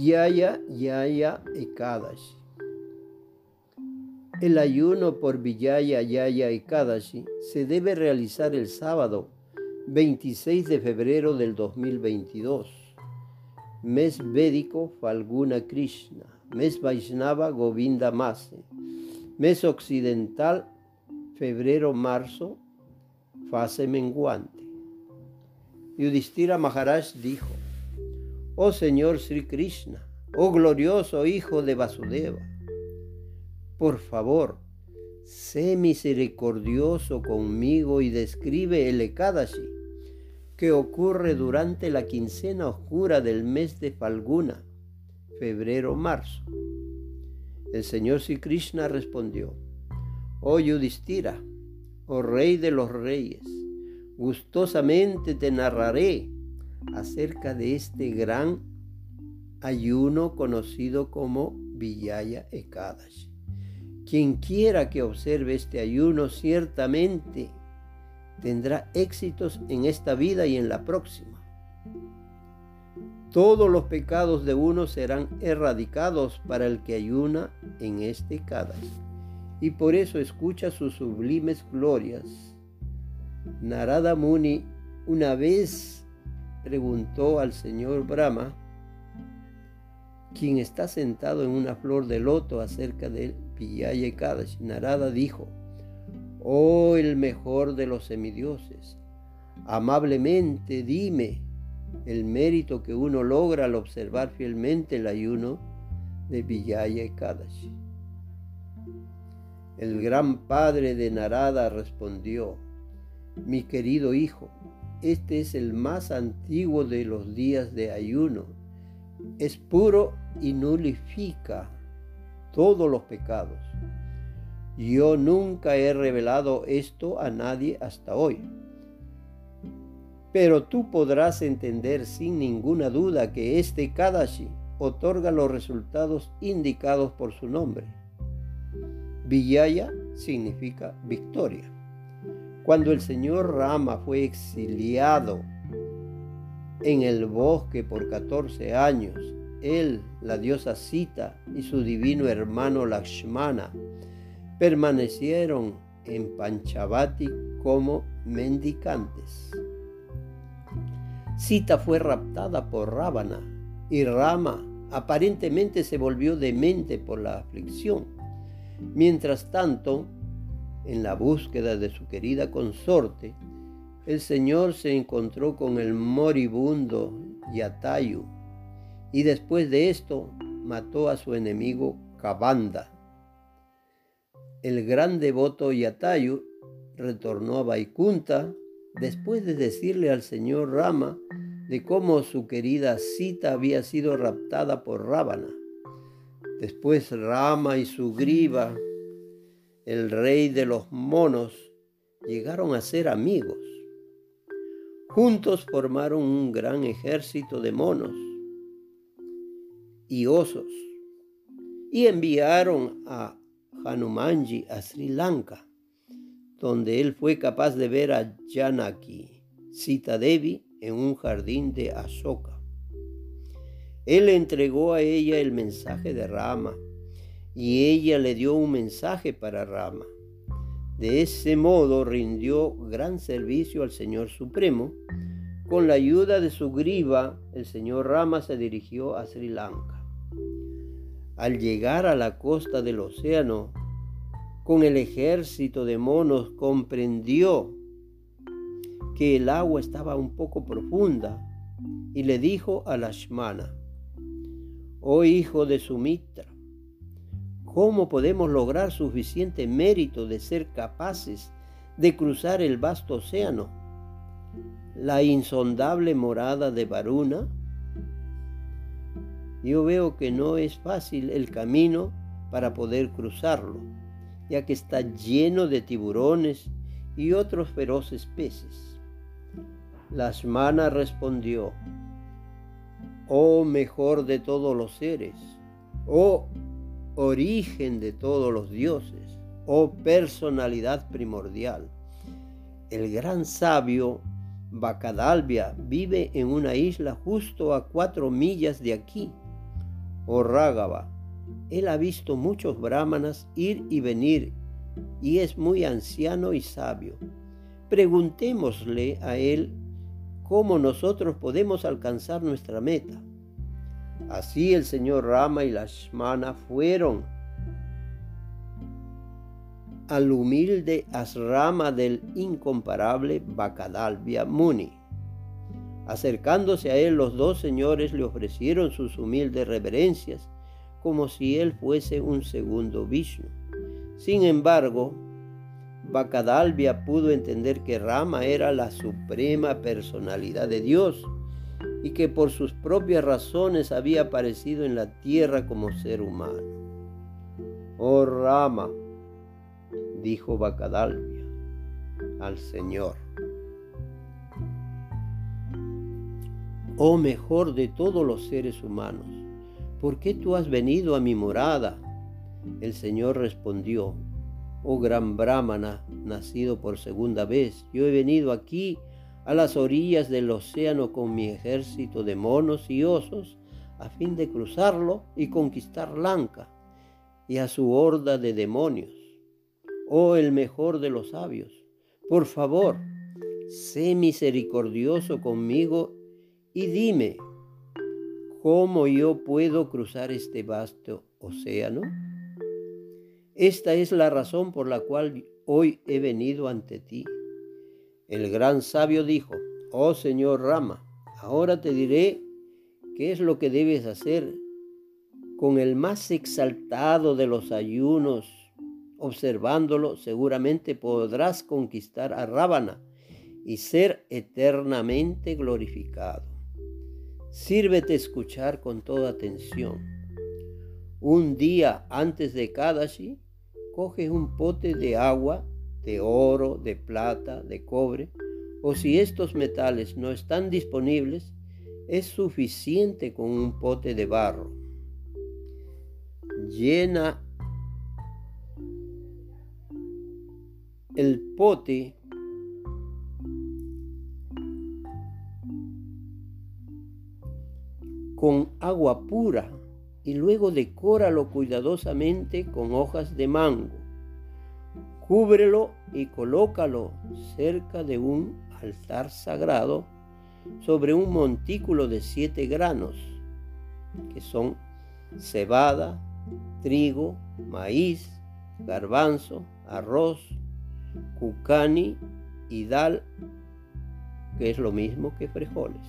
Villaya Yaya Ekadashi. El ayuno por Villaya Yaya Ekadashi se debe realizar el sábado 26 de febrero del 2022, mes védico Falguna Krishna, mes Vaishnava Govinda Mase, mes occidental febrero-marzo, fase menguante. Yudhishthira Maharaj dijo, Oh Señor Sri Krishna, oh glorioso Hijo de Vasudeva, por favor, sé misericordioso conmigo y describe el Ekadashi que ocurre durante la quincena oscura del mes de Falguna, febrero-marzo. El Señor Sri Krishna respondió, Oh Yudhishthira, oh Rey de los Reyes, gustosamente te narraré acerca de este gran ayuno conocido como Villaya Ekadashi. Quien quiera que observe este ayuno ciertamente tendrá éxitos en esta vida y en la próxima. Todos los pecados de uno serán erradicados para el que ayuna en este Kadash. Y por eso escucha sus sublimes glorias. Narada Muni una vez preguntó al señor Brahma, quien está sentado en una flor de loto acerca del Piyaya Kadash. Narada dijo, Oh el mejor de los semidioses, amablemente dime el mérito que uno logra al observar fielmente el ayuno de Villaya Ekadashi. El gran padre de Narada respondió, mi querido hijo, este es el más antiguo de los días de ayuno. Es puro y nulifica todos los pecados. Yo nunca he revelado esto a nadie hasta hoy. Pero tú podrás entender sin ninguna duda que este Kadashi otorga los resultados indicados por su nombre. Villaya significa victoria. Cuando el señor Rama fue exiliado en el bosque por 14 años, él, la diosa Sita y su divino hermano Lakshmana permanecieron en Panchavati como mendicantes. Sita fue raptada por Rábana y Rama aparentemente se volvió demente por la aflicción. Mientras tanto, en la búsqueda de su querida consorte, el Señor se encontró con el moribundo Yatayu y después de esto mató a su enemigo Kabanda el gran devoto Yatayu retornó a Vaikunta después de decirle al señor Rama de cómo su querida Sita había sido raptada por Rábana. Después Rama y su griba, el rey de los monos, llegaron a ser amigos. Juntos formaron un gran ejército de monos y osos y enviaron a Hanumanji a Sri Lanka, donde él fue capaz de ver a Janaki, Sita Devi, en un jardín de Ashoka. Él entregó a ella el mensaje de Rama y ella le dio un mensaje para Rama. De ese modo rindió gran servicio al Señor Supremo. Con la ayuda de su griba, el señor Rama se dirigió a Sri Lanka. Al llegar a la costa del océano, con el ejército de monos, comprendió que el agua estaba un poco profunda y le dijo a Lashmana, oh hijo de Sumitra, ¿cómo podemos lograr suficiente mérito de ser capaces de cruzar el vasto océano? La insondable morada de Varuna yo veo que no es fácil el camino para poder cruzarlo, ya que está lleno de tiburones y otros feroces peces. Lasmana respondió, Oh mejor de todos los seres, oh origen de todos los dioses, oh personalidad primordial. El gran sabio Bacadalbia vive en una isla justo a cuatro millas de aquí o Rágaba. Él ha visto muchos brahmanas ir y venir y es muy anciano y sabio. Preguntémosle a él cómo nosotros podemos alcanzar nuestra meta. Así el señor Rama y Lashmana fueron al humilde asrama del incomparable Bacadalvia Muni. Acercándose a él, los dos señores le ofrecieron sus humildes reverencias, como si él fuese un segundo Vishnu. Sin embargo, Bacadalvia pudo entender que Rama era la suprema personalidad de Dios y que por sus propias razones había aparecido en la tierra como ser humano. Oh Rama, dijo Bacadalvia al Señor. Oh mejor de todos los seres humanos, ¿por qué tú has venido a mi morada? El Señor respondió, oh gran brahmana, nacido por segunda vez, yo he venido aquí a las orillas del océano con mi ejército de monos y osos, a fin de cruzarlo y conquistar Lanka y a su horda de demonios. Oh el mejor de los sabios, por favor, sé misericordioso conmigo y dime, ¿cómo yo puedo cruzar este vasto océano? Esta es la razón por la cual hoy he venido ante ti. El gran sabio dijo, oh Señor Rama, ahora te diré qué es lo que debes hacer. Con el más exaltado de los ayunos, observándolo, seguramente podrás conquistar a Rábana y ser eternamente glorificado. Sírvete escuchar con toda atención. Un día antes de Kadashi, coge un pote de agua, de oro, de plata, de cobre, o si estos metales no están disponibles, es suficiente con un pote de barro. Llena el pote con agua pura y luego decóralo cuidadosamente con hojas de mango. Cúbrelo y colócalo cerca de un altar sagrado sobre un montículo de siete granos, que son cebada, trigo, maíz, garbanzo, arroz, cucani y dal, que es lo mismo que frijoles.